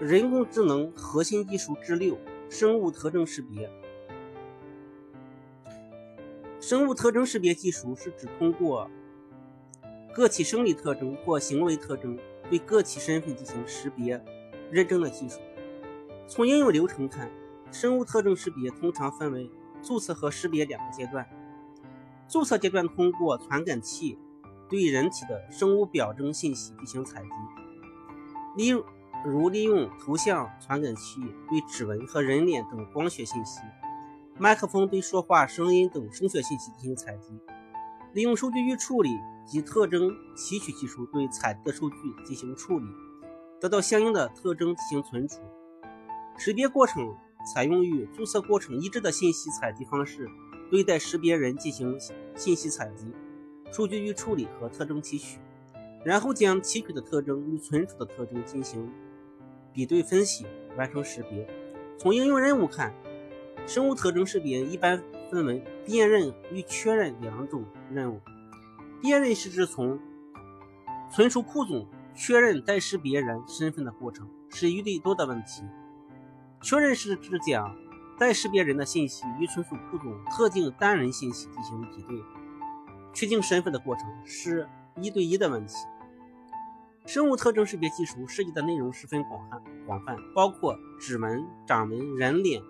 人工智能核心技术之六：生物特征识别。生物特征识别技术是指通过个体生理特征或行为特征对个体身份进行识别认证的技术。从应用流程看，生物特征识别通常分为注册和识别两个阶段。注册阶段通过传感器对人体的生物表征信息进行采集，例如。如利用图像传感器对指纹和人脸等光学信息，麦克风对说话声音等声学信息进行采集，利用数据预处理及特征提取技术对采集的数据进行处理，得到相应的特征进行存储。识别过程采用与注册过程一致的信息采集方式，对待识别人进行信息采集、数据预处理和特征提取，然后将提取的特征与存储的特征进行。比对分析，完成识别。从应用任务看，生物特征识别一般分为辨认与确认两种任务。辨认是指从存储库中确认待识别人身份的过程，是一对多的问题。确认是指将待识别人的信息与存储库中特定单人信息进行比对，确定身份的过程是一对一的问题。生物特征识别技术涉及的内容十分广泛，广泛包括指纹、掌纹、人脸、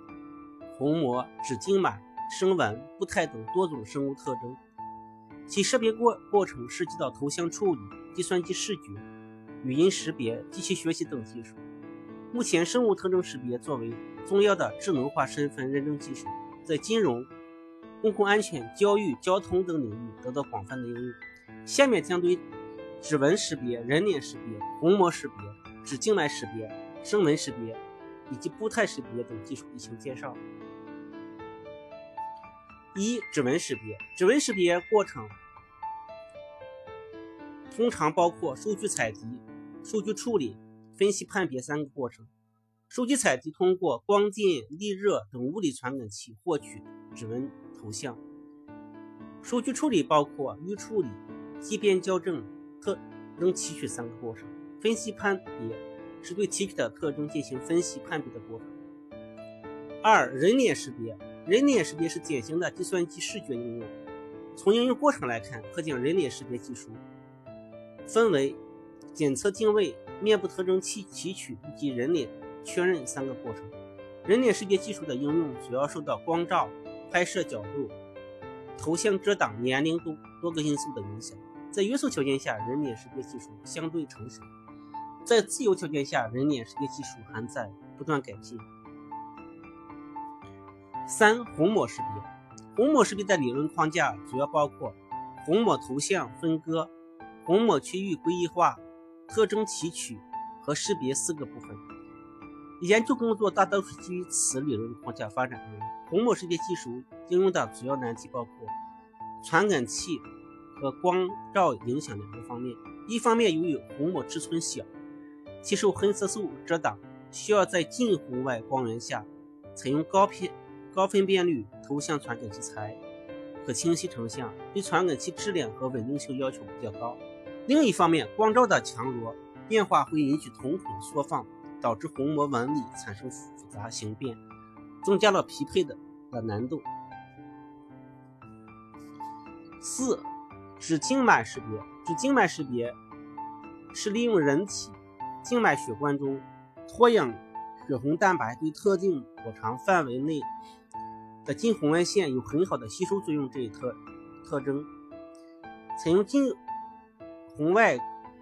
虹膜、指静脉、声纹、步态等多种生物特征。其识别过过程涉及到头像处理、计算机视觉、语音识别、机器学习等技术。目前，生物特征识别作为重要的智能化身份认证技术，在金融、公共安全、教育、交通等领域得到广泛的应用。下面将对。指纹识别、人脸识别、虹膜识别、指静脉识别、声纹识别以及步态识别等技术进行介绍。一、指纹识别。指纹识别过程通常包括数据采集、数据处理、分析判别三个过程。数据采集通过光电、力热等物理传感器获取指纹头像。数据处理包括预处理、畸变校正。特征提取三个过程，分析判别是对提取的特征进行分析判别的过程。二、人脸识别，人脸识别是典型的计算机视觉应用。从应用过程来看，可将人脸识别技术分为检测定位、面部特征提提取以及人脸确认三个过程。人脸识别技术的应用主要受到光照、拍摄角度、头像遮挡、年龄等多个因素的影响。在约束条件下，人脸识别技术相对成熟；在自由条件下，人脸识别技术还在不断改进。三、虹膜识别。虹膜识别的理论框架主要包括虹膜图像分割、虹膜区域归一化、特征提取和识别四个部分。研究工作大多是基于此理论框架发展的。虹膜识别技术应用的主要难题包括传感器。和光照影响两个方面，一方面由于虹膜尺寸小，其受黑色素遮挡，需要在近红外光源下采用高片高分辨率图像传感器才可清晰成像，对传感器质量和稳定性要求比较高。另一方面，光照的强弱变化会引起瞳孔缩放，导致虹膜纹理产生复杂形变，增加了匹配的的难度。四。指静脉识别，指静脉识别是利用人体静脉血管中脱氧血红蛋白对特定波长范围内的近红外线有很好的吸收作用这一特特征，采用近红外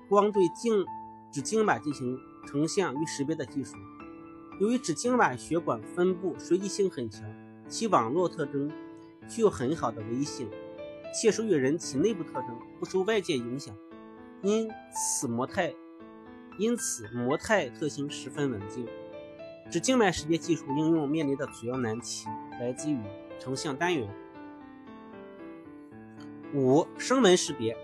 光对静指静脉进行成像与识别的技术。由于指静脉血管分布随机性很强，其网络特征具有很好的唯一性。且属于人体内部特征，不受外界影响，因此模态因此模态特性十分稳定。指静脉识别技术应用面临的主要难题来自于成像单元。五、声纹识别。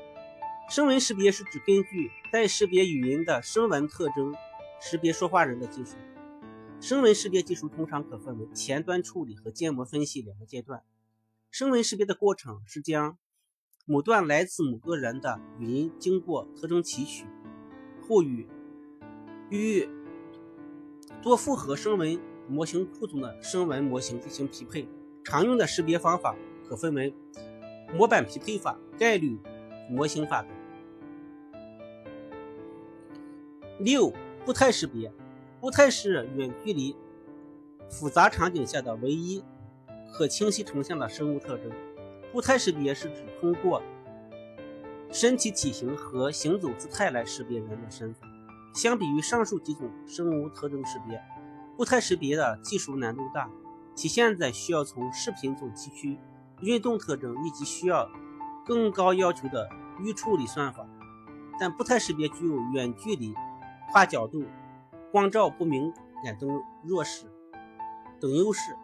声纹识别是指根据待识别语音的声纹特征识别说话人的技术。声纹识别技术通常可分为前端处理和建模分析两个阶段。声纹识别的过程是将某段来自某个人的语音经过特征提取后与与多复合声纹模型库中的声纹模型进行匹配。常用的识别方法可分为模板匹配法、概率模型法等。六、步态识别。步态是远距离复杂场景下的唯一可清晰成像的生物特征。步态识别是指通过身体体型和行走姿态来识别人的身份。相比于上述几种生物特征识别，步态识别的技术难度大，体现在需要从视频中提取运动特征以及需要更高要求的预处理算法。但步态识别具有远距离、跨角度、光照不明感等弱势等优势。